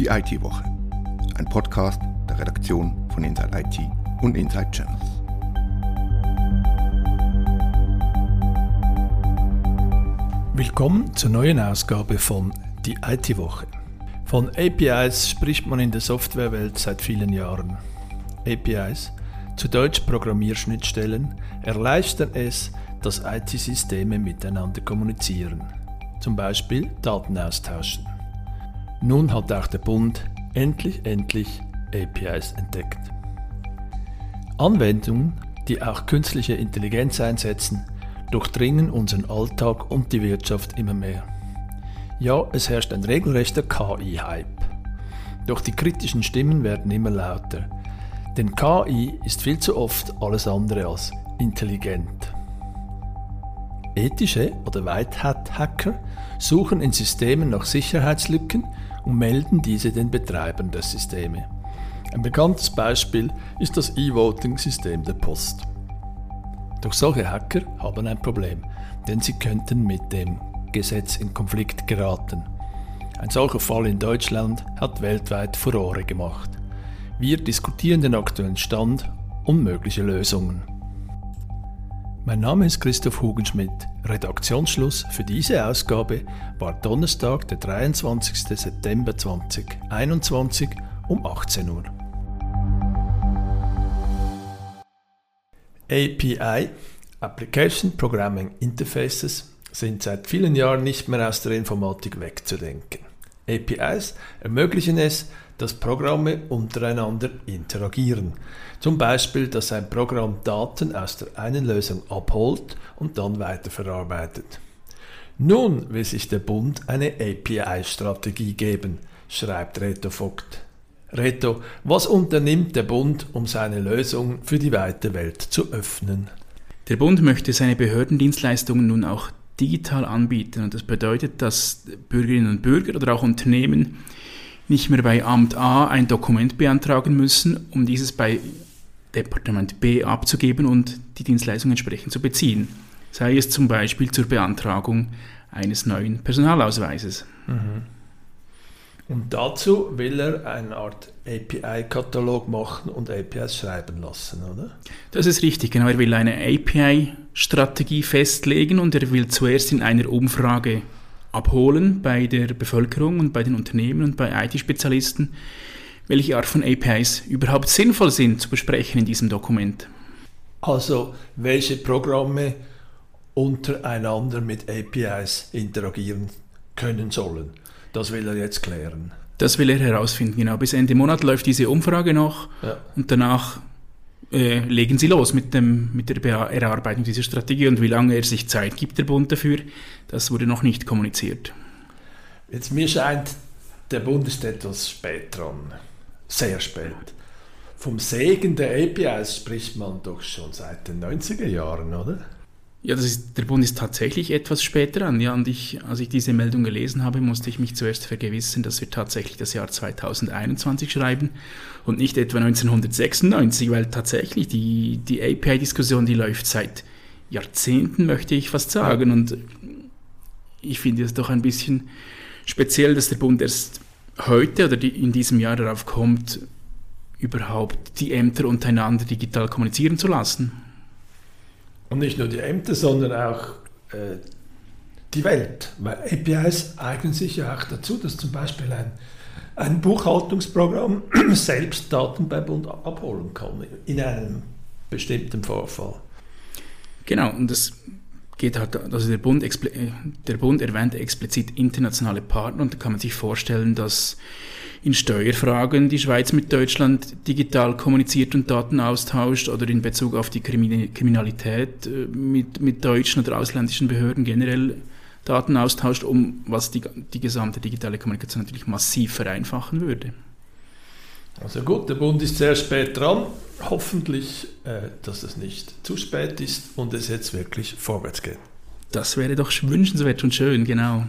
Die IT-Woche. Ein Podcast der Redaktion von Inside IT und Inside Channels. Willkommen zur neuen Ausgabe von Die IT-Woche. Von APIs spricht man in der Softwarewelt seit vielen Jahren. APIs, zu Deutsch Programmierschnittstellen, erleichtern es, dass IT-Systeme miteinander kommunizieren, zum Beispiel Daten austauschen. Nun hat auch der Bund endlich, endlich APIs entdeckt. Anwendungen, die auch künstliche Intelligenz einsetzen, durchdringen unseren Alltag und die Wirtschaft immer mehr. Ja, es herrscht ein regelrechter KI-Hype. Doch die kritischen Stimmen werden immer lauter. Denn KI ist viel zu oft alles andere als intelligent. Ethische oder White Hat Hacker suchen in Systemen nach Sicherheitslücken und melden diese den Betreibern der Systeme. Ein bekanntes Beispiel ist das E-Voting-System der Post. Doch solche Hacker haben ein Problem, denn sie könnten mit dem Gesetz in Konflikt geraten. Ein solcher Fall in Deutschland hat weltweit Furore gemacht. Wir diskutieren den aktuellen Stand und mögliche Lösungen. Mein Name ist Christoph Hugenschmidt. Redaktionsschluss für diese Ausgabe war Donnerstag, der 23. September 2021 um 18 Uhr. API, Application Programming Interfaces, sind seit vielen Jahren nicht mehr aus der Informatik wegzudenken. APIs ermöglichen es, dass Programme untereinander interagieren. Zum Beispiel, dass ein Programm Daten aus der einen Lösung abholt und dann weiterverarbeitet. Nun will sich der Bund eine API-Strategie geben, schreibt Reto Vogt. Reto, was unternimmt der Bund, um seine Lösung für die weite Welt zu öffnen? Der Bund möchte seine Behördendienstleistungen nun auch digital anbieten und das bedeutet, dass Bürgerinnen und Bürger oder auch Unternehmen nicht mehr bei Amt A ein Dokument beantragen müssen, um dieses bei Departement B abzugeben und die Dienstleistung entsprechend zu beziehen. Sei es zum Beispiel zur Beantragung eines neuen Personalausweises. Mhm. Und dazu will er eine Art API-Katalog machen und APIs schreiben lassen, oder? Das ist richtig, genau. Er will eine API-Strategie festlegen und er will zuerst in einer Umfrage abholen bei der Bevölkerung und bei den Unternehmen und bei IT-Spezialisten, welche Art von APIs überhaupt sinnvoll sind zu besprechen in diesem Dokument. Also welche Programme untereinander mit APIs interagieren können sollen. Das will er jetzt klären. Das will er herausfinden, genau. Bis Ende Monat läuft diese Umfrage noch ja. und danach äh, legen sie los mit, dem, mit der Erarbeitung dieser Strategie und wie lange er sich Zeit gibt, der Bund dafür, das wurde noch nicht kommuniziert. Jetzt mir scheint, der Bund ist etwas spät dran, sehr spät. Vom Segen der APIs spricht man doch schon seit den 90er Jahren, oder? Ja, das ist, der Bund ist tatsächlich etwas später an. Ja, und ich, als ich diese Meldung gelesen habe, musste ich mich zuerst vergewissern, dass wir tatsächlich das Jahr 2021 schreiben und nicht etwa 1996, weil tatsächlich die, die API-Diskussion, die läuft seit Jahrzehnten, möchte ich fast sagen. Und ich finde es doch ein bisschen speziell, dass der Bund erst heute oder die, in diesem Jahr darauf kommt, überhaupt die Ämter untereinander digital kommunizieren zu lassen. Und nicht nur die Ämter, sondern auch äh, die Welt. Weil APIs eignen sich ja auch dazu, dass zum Beispiel ein, ein Buchhaltungsprogramm selbst Daten beim Bund abholen kann, in einem bestimmten Vorfall. Genau, und das geht halt, also der Bund, der Bund erwähnt explizit internationale Partner und da kann man sich vorstellen, dass in Steuerfragen die Schweiz mit Deutschland digital kommuniziert und Daten austauscht oder in Bezug auf die Kriminalität äh, mit, mit deutschen oder ausländischen Behörden generell Daten austauscht, um was die, die gesamte digitale Kommunikation natürlich massiv vereinfachen würde. Also gut, der Bund ist sehr spät dran. Hoffentlich, äh, dass es nicht zu spät ist und es jetzt wirklich vorwärts geht. Das wäre doch wünschenswert und schön, genau.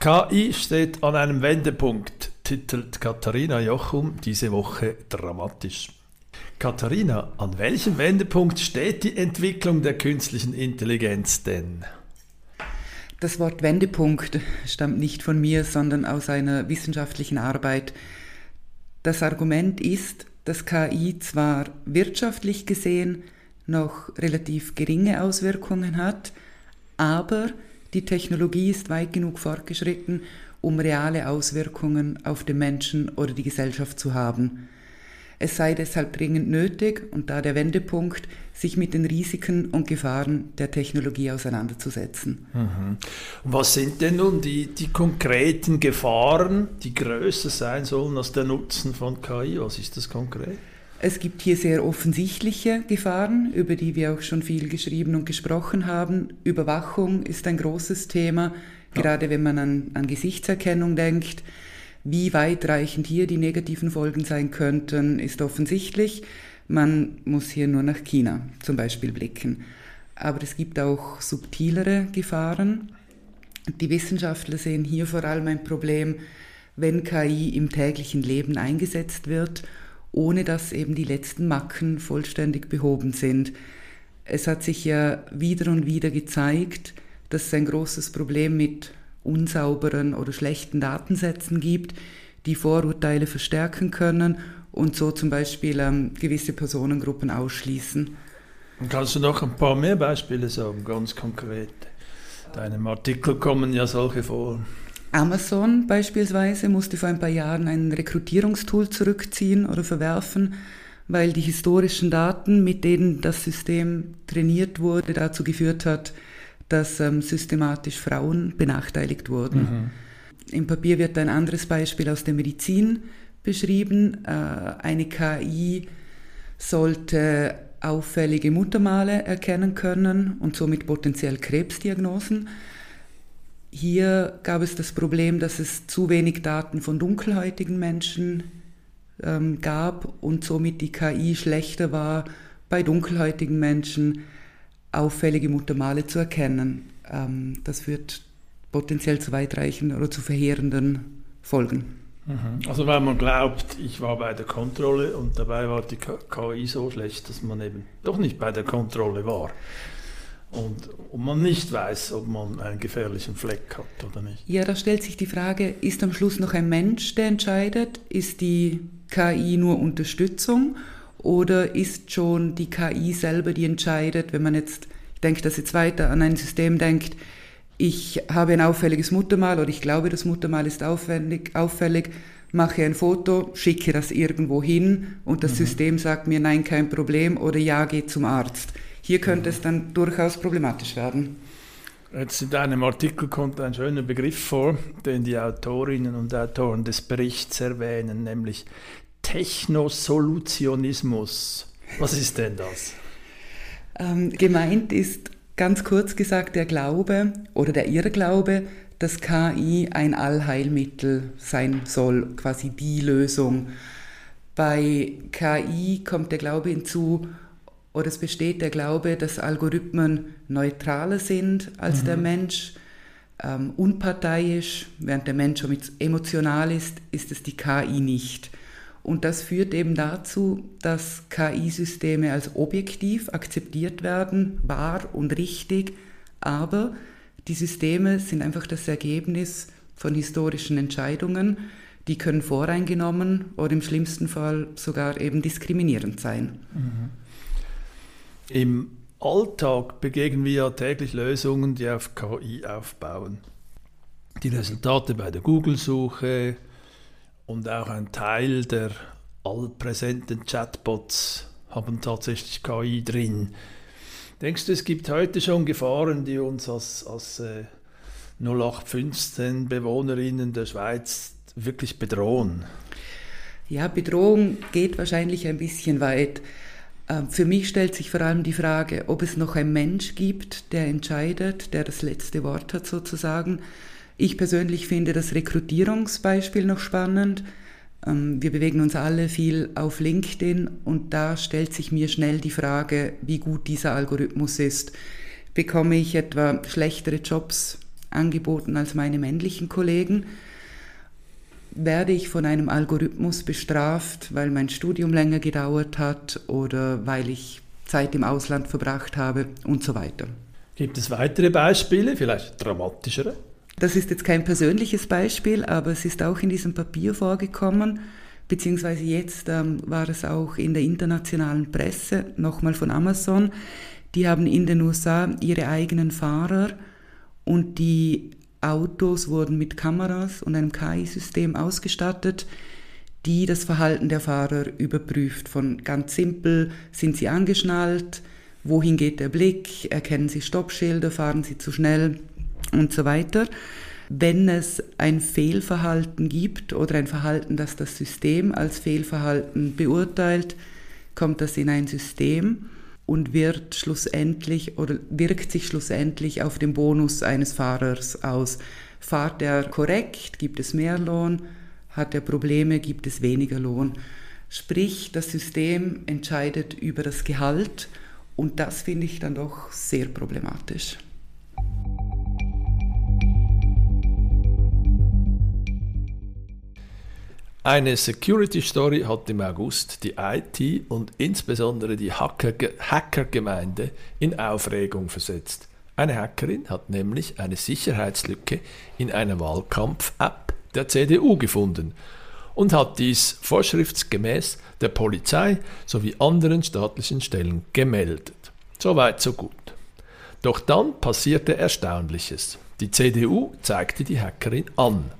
KI steht an einem Wendepunkt, titelt Katharina Jochum diese Woche dramatisch. Katharina, an welchem Wendepunkt steht die Entwicklung der künstlichen Intelligenz denn? Das Wort Wendepunkt stammt nicht von mir, sondern aus einer wissenschaftlichen Arbeit. Das Argument ist, dass KI zwar wirtschaftlich gesehen noch relativ geringe Auswirkungen hat, aber die Technologie ist weit genug fortgeschritten, um reale Auswirkungen auf den Menschen oder die Gesellschaft zu haben. Es sei deshalb dringend nötig, und da der Wendepunkt, sich mit den Risiken und Gefahren der Technologie auseinanderzusetzen. Mhm. Was sind denn nun die, die konkreten Gefahren, die größer sein sollen als der Nutzen von KI? Was ist das konkret? Es gibt hier sehr offensichtliche Gefahren, über die wir auch schon viel geschrieben und gesprochen haben. Überwachung ist ein großes Thema, ja. gerade wenn man an, an Gesichtserkennung denkt. Wie weitreichend hier die negativen Folgen sein könnten, ist offensichtlich. Man muss hier nur nach China zum Beispiel blicken. Aber es gibt auch subtilere Gefahren. Die Wissenschaftler sehen hier vor allem ein Problem, wenn KI im täglichen Leben eingesetzt wird ohne dass eben die letzten Macken vollständig behoben sind. Es hat sich ja wieder und wieder gezeigt, dass es ein großes Problem mit unsauberen oder schlechten Datensätzen gibt, die Vorurteile verstärken können und so zum Beispiel ähm, gewisse Personengruppen ausschließen. Und kannst du noch ein paar mehr Beispiele sagen, ganz konkret? Deinem Artikel kommen ja solche vor. Amazon beispielsweise musste vor ein paar Jahren ein Rekrutierungstool zurückziehen oder verwerfen, weil die historischen Daten, mit denen das System trainiert wurde, dazu geführt hat, dass ähm, systematisch Frauen benachteiligt wurden. Mhm. Im Papier wird ein anderes Beispiel aus der Medizin beschrieben. Äh, eine KI sollte auffällige Muttermale erkennen können und somit potenziell Krebsdiagnosen. Hier gab es das Problem, dass es zu wenig Daten von dunkelhäutigen Menschen ähm, gab und somit die KI schlechter war, bei dunkelhäutigen Menschen auffällige Muttermale zu erkennen. Ähm, das wird potenziell zu weitreichenden oder zu verheerenden Folgen. Mhm. Also weil man glaubt, ich war bei der Kontrolle und dabei war die KI so schlecht, dass man eben doch nicht bei der Kontrolle war und, und man nicht weiß, ob man einen gefährlichen Fleck hat oder nicht. Ja, da stellt sich die Frage, ist am Schluss noch ein Mensch, der entscheidet? Ist die KI nur Unterstützung oder ist schon die KI selber, die entscheidet, wenn man jetzt, ich denke das jetzt weiter an ein System denkt, ich habe ein auffälliges Muttermal oder ich glaube, das Muttermal ist auffällig, auffällig mache ein Foto, schicke das irgendwo hin und das mhm. System sagt mir, nein, kein Problem oder ja, geh zum Arzt. Hier könnte es dann durchaus problematisch werden. Jetzt in deinem Artikel kommt ein schöner Begriff vor, den die Autorinnen und Autoren des Berichts erwähnen, nämlich Technosolutionismus. Was ist denn das? Ähm, gemeint ist ganz kurz gesagt der Glaube oder der Irrglaube, dass KI ein Allheilmittel sein soll, quasi die Lösung. Bei KI kommt der Glaube hinzu, oder es besteht der Glaube, dass Algorithmen neutraler sind als mhm. der Mensch, ähm, unparteiisch, während der Mensch emotional ist, ist es die KI nicht. Und das führt eben dazu, dass KI-Systeme als objektiv akzeptiert werden, wahr und richtig, aber die Systeme sind einfach das Ergebnis von historischen Entscheidungen, die können voreingenommen oder im schlimmsten Fall sogar eben diskriminierend sein. Mhm. Im Alltag begegnen wir ja täglich Lösungen, die auf KI aufbauen. Die Resultate bei der Google-Suche und auch ein Teil der allpräsenten Chatbots haben tatsächlich KI drin. Denkst du, es gibt heute schon Gefahren, die uns als, als äh, 0815 Bewohnerinnen der Schweiz wirklich bedrohen? Ja, Bedrohung geht wahrscheinlich ein bisschen weit. Ähm, für mich stellt sich vor allem die Frage, ob es noch einen Mensch gibt, der entscheidet, der das letzte Wort hat sozusagen. Ich persönlich finde das Rekrutierungsbeispiel noch spannend. Ähm, wir bewegen uns alle viel auf LinkedIn und da stellt sich mir schnell die Frage, wie gut dieser Algorithmus ist. Bekomme ich etwa schlechtere Jobs angeboten als meine männlichen Kollegen? werde ich von einem Algorithmus bestraft, weil mein Studium länger gedauert hat oder weil ich Zeit im Ausland verbracht habe und so weiter. Gibt es weitere Beispiele, vielleicht dramatischere? Das ist jetzt kein persönliches Beispiel, aber es ist auch in diesem Papier vorgekommen, beziehungsweise jetzt ähm, war es auch in der internationalen Presse, nochmal von Amazon. Die haben in den USA ihre eigenen Fahrer und die Autos wurden mit Kameras und einem KI-System ausgestattet, die das Verhalten der Fahrer überprüft. Von ganz simpel, sind sie angeschnallt, wohin geht der Blick, erkennen sie Stoppschilder, fahren sie zu schnell und so weiter. Wenn es ein Fehlverhalten gibt oder ein Verhalten, das das System als Fehlverhalten beurteilt, kommt das in ein System und wird schlussendlich oder wirkt sich schlussendlich auf den Bonus eines Fahrers aus. Fahrt er korrekt, gibt es mehr Lohn, hat er Probleme, gibt es weniger Lohn. Sprich, das System entscheidet über das Gehalt und das finde ich dann doch sehr problematisch. Eine Security Story hat im August die IT und insbesondere die Hackergemeinde in Aufregung versetzt. Eine Hackerin hat nämlich eine Sicherheitslücke in einer Wahlkampf-App der CDU gefunden und hat dies vorschriftsgemäß der Polizei sowie anderen staatlichen Stellen gemeldet. Soweit so gut. Doch dann passierte Erstaunliches. Die CDU zeigte die Hackerin an.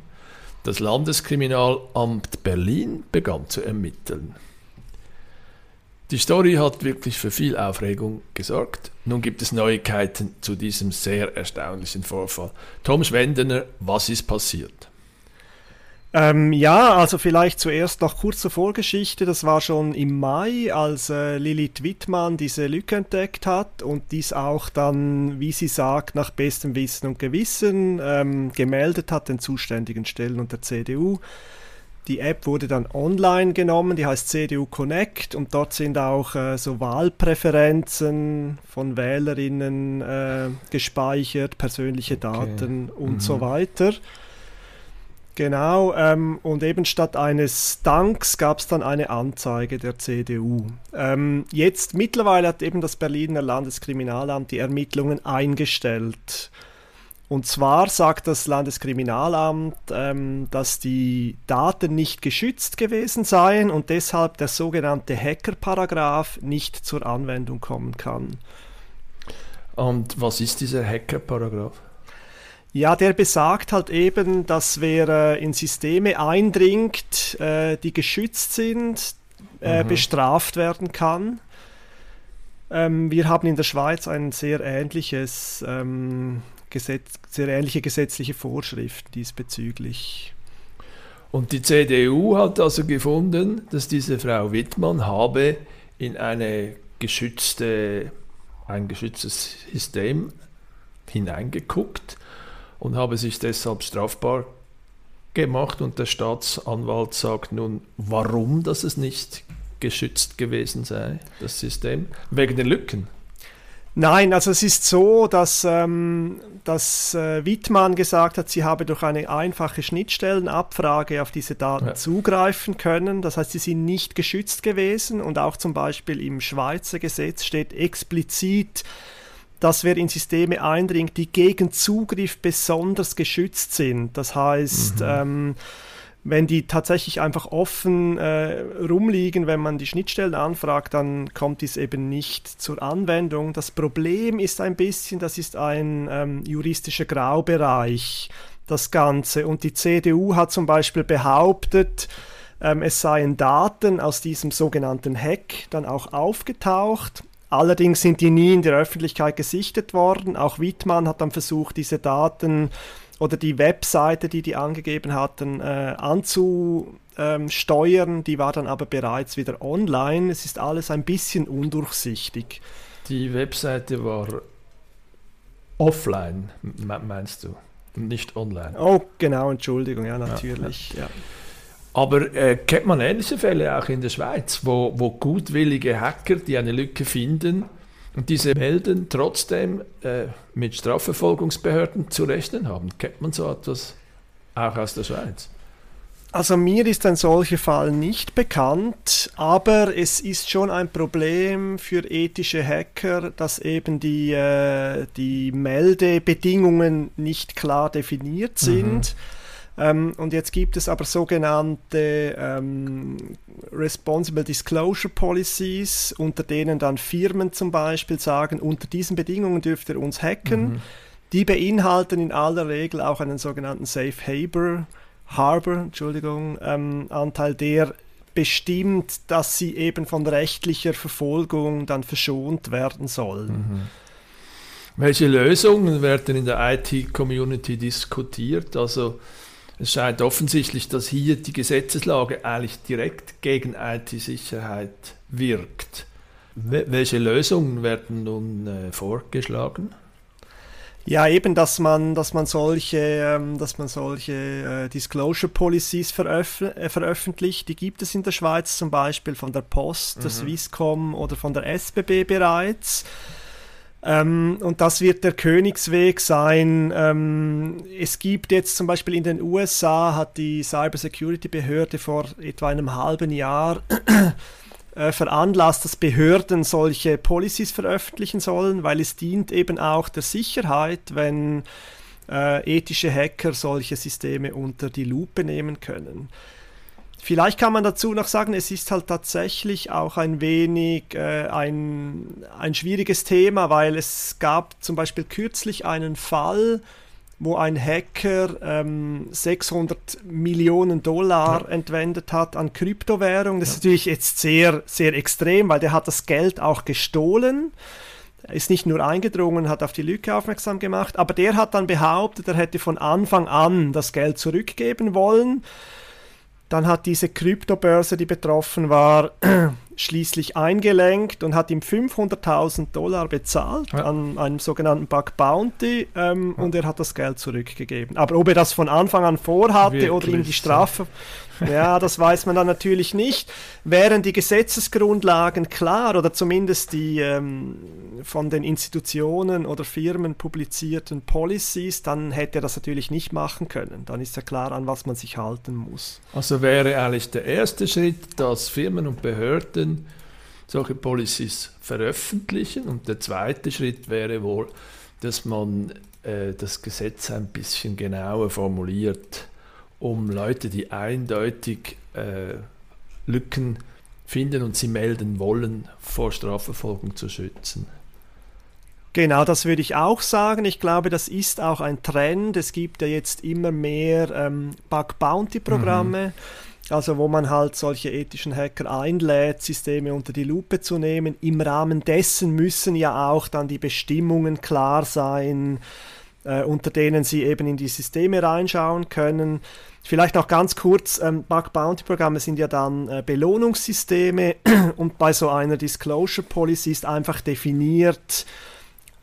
Das Landeskriminalamt Berlin begann zu ermitteln. Die Story hat wirklich für viel Aufregung gesorgt. Nun gibt es Neuigkeiten zu diesem sehr erstaunlichen Vorfall. Tom Schwendener, was ist passiert? Ähm, ja, also vielleicht zuerst noch kurz zur Vorgeschichte. Das war schon im Mai, als äh, Lilith Wittmann diese Lücke entdeckt hat und dies auch dann, wie sie sagt, nach bestem Wissen und Gewissen ähm, gemeldet hat den zuständigen Stellen und der CDU. Die App wurde dann online genommen, die heißt CDU Connect und dort sind auch äh, so Wahlpräferenzen von Wählerinnen äh, gespeichert, persönliche Daten okay. und mhm. so weiter. Genau, ähm, und eben statt eines Danks gab es dann eine Anzeige der CDU. Ähm, jetzt mittlerweile hat eben das Berliner Landeskriminalamt die Ermittlungen eingestellt. Und zwar sagt das Landeskriminalamt, ähm, dass die Daten nicht geschützt gewesen seien und deshalb der sogenannte Hacker-Paragraph nicht zur Anwendung kommen kann. Und was ist dieser Hacker-Paragraph? Ja, der besagt halt eben, dass wer äh, in Systeme eindringt, äh, die geschützt sind, äh, mhm. bestraft werden kann. Ähm, wir haben in der Schweiz ein sehr ähnliches ähm, Gesetz, sehr ähnliche gesetzliche Vorschriften diesbezüglich. Und die CDU hat also gefunden, dass diese Frau Wittmann habe in eine geschützte, ein geschütztes System hineingeguckt und habe sich deshalb strafbar gemacht. Und der Staatsanwalt sagt nun, warum dass es nicht geschützt gewesen sei, das System, wegen den Lücken. Nein, also es ist so, dass, ähm, dass äh, Wittmann gesagt hat, sie habe durch eine einfache Schnittstellenabfrage auf diese Daten ja. zugreifen können. Das heißt, sie sind nicht geschützt gewesen und auch zum Beispiel im Schweizer Gesetz steht explizit, dass wer in Systeme eindringt, die gegen Zugriff besonders geschützt sind. Das heißt, mhm. ähm, wenn die tatsächlich einfach offen äh, rumliegen, wenn man die Schnittstellen anfragt, dann kommt dies eben nicht zur Anwendung. Das Problem ist ein bisschen, das ist ein ähm, juristischer Graubereich, das Ganze. Und die CDU hat zum Beispiel behauptet, ähm, es seien Daten aus diesem sogenannten Hack dann auch aufgetaucht Allerdings sind die nie in der Öffentlichkeit gesichtet worden. Auch Wittmann hat dann versucht, diese Daten oder die Webseite, die die angegeben hatten, äh, anzusteuern. Die war dann aber bereits wieder online. Es ist alles ein bisschen undurchsichtig. Die Webseite war offline, meinst du? Nicht online. Oh, genau, Entschuldigung, ja, natürlich. Ja, ja. Aber äh, kennt man ähnliche Fälle auch in der Schweiz, wo, wo gutwillige Hacker, die eine Lücke finden und diese melden, trotzdem äh, mit Strafverfolgungsbehörden zu rechnen haben? Kennt man so etwas auch aus der Schweiz? Also mir ist ein solcher Fall nicht bekannt, aber es ist schon ein Problem für ethische Hacker, dass eben die, äh, die Meldebedingungen nicht klar definiert mhm. sind. Mhm. Ähm, und jetzt gibt es aber sogenannte ähm, Responsible Disclosure Policies, unter denen dann Firmen zum Beispiel sagen, unter diesen Bedingungen dürft ihr uns hacken. Mhm. Die beinhalten in aller Regel auch einen sogenannten Safe Haber Harbor, Entschuldigung, ähm, Anteil, der bestimmt, dass sie eben von rechtlicher Verfolgung dann verschont werden sollen. Mhm. Welche Lösungen werden in der IT-Community diskutiert? Also es scheint offensichtlich, dass hier die Gesetzeslage eigentlich direkt gegen IT-Sicherheit wirkt. Welche Lösungen werden nun äh, vorgeschlagen? Ja, eben, dass man, dass man solche, ähm, dass man solche äh, Disclosure Policies veröf äh, veröffentlicht. Die gibt es in der Schweiz zum Beispiel von der Post, mhm. der Swisscom oder von der SBB bereits. Ähm, und das wird der Königsweg sein. Ähm, es gibt jetzt zum Beispiel in den USA, hat die Cybersecurity Behörde vor etwa einem halben Jahr äh, veranlasst, dass Behörden solche Policies veröffentlichen sollen, weil es dient eben auch der Sicherheit, wenn äh, ethische Hacker solche Systeme unter die Lupe nehmen können. Vielleicht kann man dazu noch sagen, es ist halt tatsächlich auch ein wenig äh, ein, ein schwieriges Thema, weil es gab zum Beispiel kürzlich einen Fall, wo ein Hacker ähm, 600 Millionen Dollar ja. entwendet hat an Kryptowährung. Das ja. ist natürlich jetzt sehr, sehr extrem, weil der hat das Geld auch gestohlen. Er ist nicht nur eingedrungen, hat auf die Lücke aufmerksam gemacht, aber der hat dann behauptet, er hätte von Anfang an das Geld zurückgeben wollen. Dann hat diese Kryptobörse, die betroffen war, schließlich eingelenkt und hat ihm 500.000 Dollar bezahlt ja. an einem sogenannten Bug Bounty ähm, ja. und er hat das Geld zurückgegeben. Aber ob er das von Anfang an vorhatte Wirklich? oder ihm die Strafe ja, das weiß man dann natürlich nicht. Wären die Gesetzesgrundlagen klar oder zumindest die ähm, von den Institutionen oder Firmen publizierten Policies, dann hätte er das natürlich nicht machen können. Dann ist ja klar, an was man sich halten muss. Also wäre eigentlich der erste Schritt, dass Firmen und Behörden solche Policies veröffentlichen und der zweite Schritt wäre wohl, dass man äh, das Gesetz ein bisschen genauer formuliert um Leute, die eindeutig äh, Lücken finden und sie melden wollen, vor Strafverfolgung zu schützen. Genau, das würde ich auch sagen. Ich glaube, das ist auch ein Trend. Es gibt ja jetzt immer mehr ähm, Bug-Bounty-Programme. Mhm. Also wo man halt solche ethischen Hacker einlädt, Systeme unter die Lupe zu nehmen. Im Rahmen dessen müssen ja auch dann die Bestimmungen klar sein, äh, unter denen sie eben in die Systeme reinschauen können. Vielleicht noch ganz kurz, ähm, Bug Bounty Programme sind ja dann äh, Belohnungssysteme und bei so einer Disclosure Policy ist einfach definiert,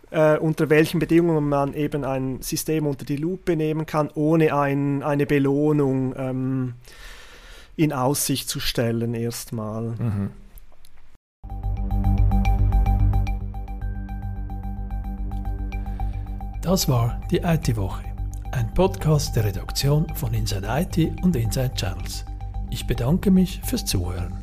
äh, unter welchen Bedingungen man eben ein System unter die Lupe nehmen kann, ohne ein, eine Belohnung ähm, in Aussicht zu stellen erstmal. Mhm. Das war die IT-Woche ein Podcast der Redaktion von Inside IT und Inside Channels. Ich bedanke mich fürs Zuhören.